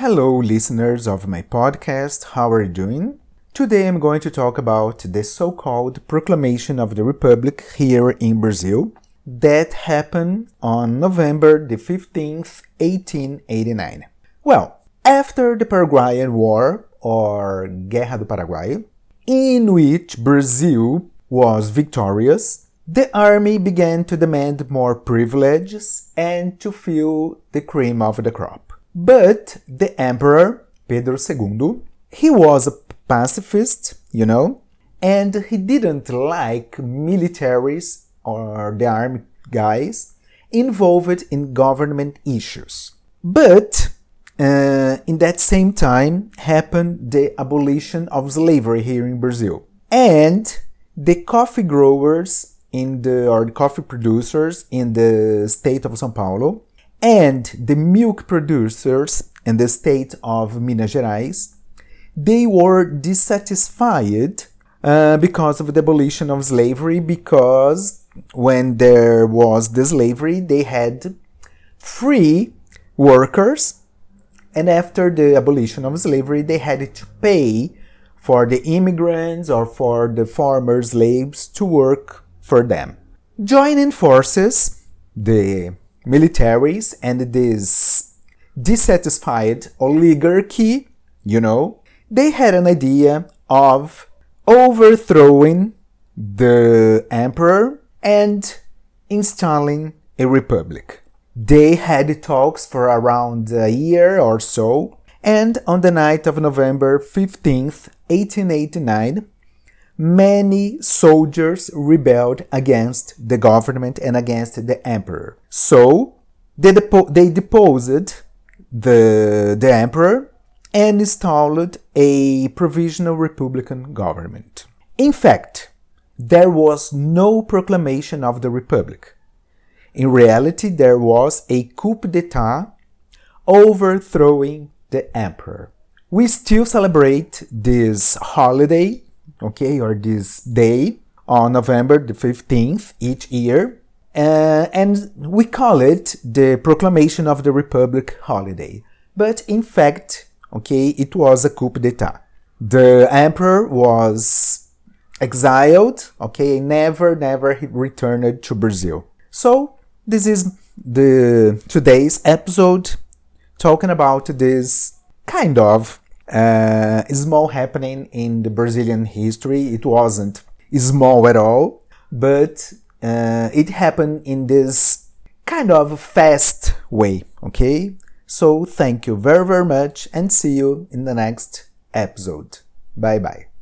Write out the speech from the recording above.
Hello, listeners of my podcast. How are you doing? Today I'm going to talk about the so called Proclamation of the Republic here in Brazil that happened on November the 15th, 1889. Well, after the Paraguayan War, or Guerra do Paraguai, in which Brazil was victorious, the army began to demand more privileges and to feel the cream of the crop. But the emperor, Pedro II, he was a pacifist, you know, and he didn't like militaries or the army guys involved in government issues. But uh, in that same time happened the abolition of slavery here in Brazil. And the coffee growers in the or the coffee producers in the state of São Paulo and the milk producers in the state of Minas Gerais, they were dissatisfied uh, because of the abolition of slavery because when there was the slavery they had free workers. And after the abolition of slavery they had to pay for the immigrants or for the former slaves to work for them. Joining forces the militaries and this dissatisfied oligarchy, you know, they had an idea of overthrowing the emperor and installing a republic. They had talks for around a year or so, and on the night of November 15th, 1889, many soldiers rebelled against the government and against the emperor. So they, depo- they deposed the, the emperor and installed a provisional republican government. In fact, there was no proclamation of the republic. In reality, there was a coup d'etat overthrowing the emperor. We still celebrate this holiday okay, or this day on November the 15th each year. Uh, and we call it the Proclamation of the Republic holiday. But in fact, okay, it was a coup d'etat. The emperor was exiled, okay, never, never he returned to Brazil. So this is the today's episode talking about this kind of uh, small happening in the Brazilian history. It wasn't small at all, but uh, it happened in this kind of fast way. Okay, so thank you very very much and see you in the next episode. Bye bye.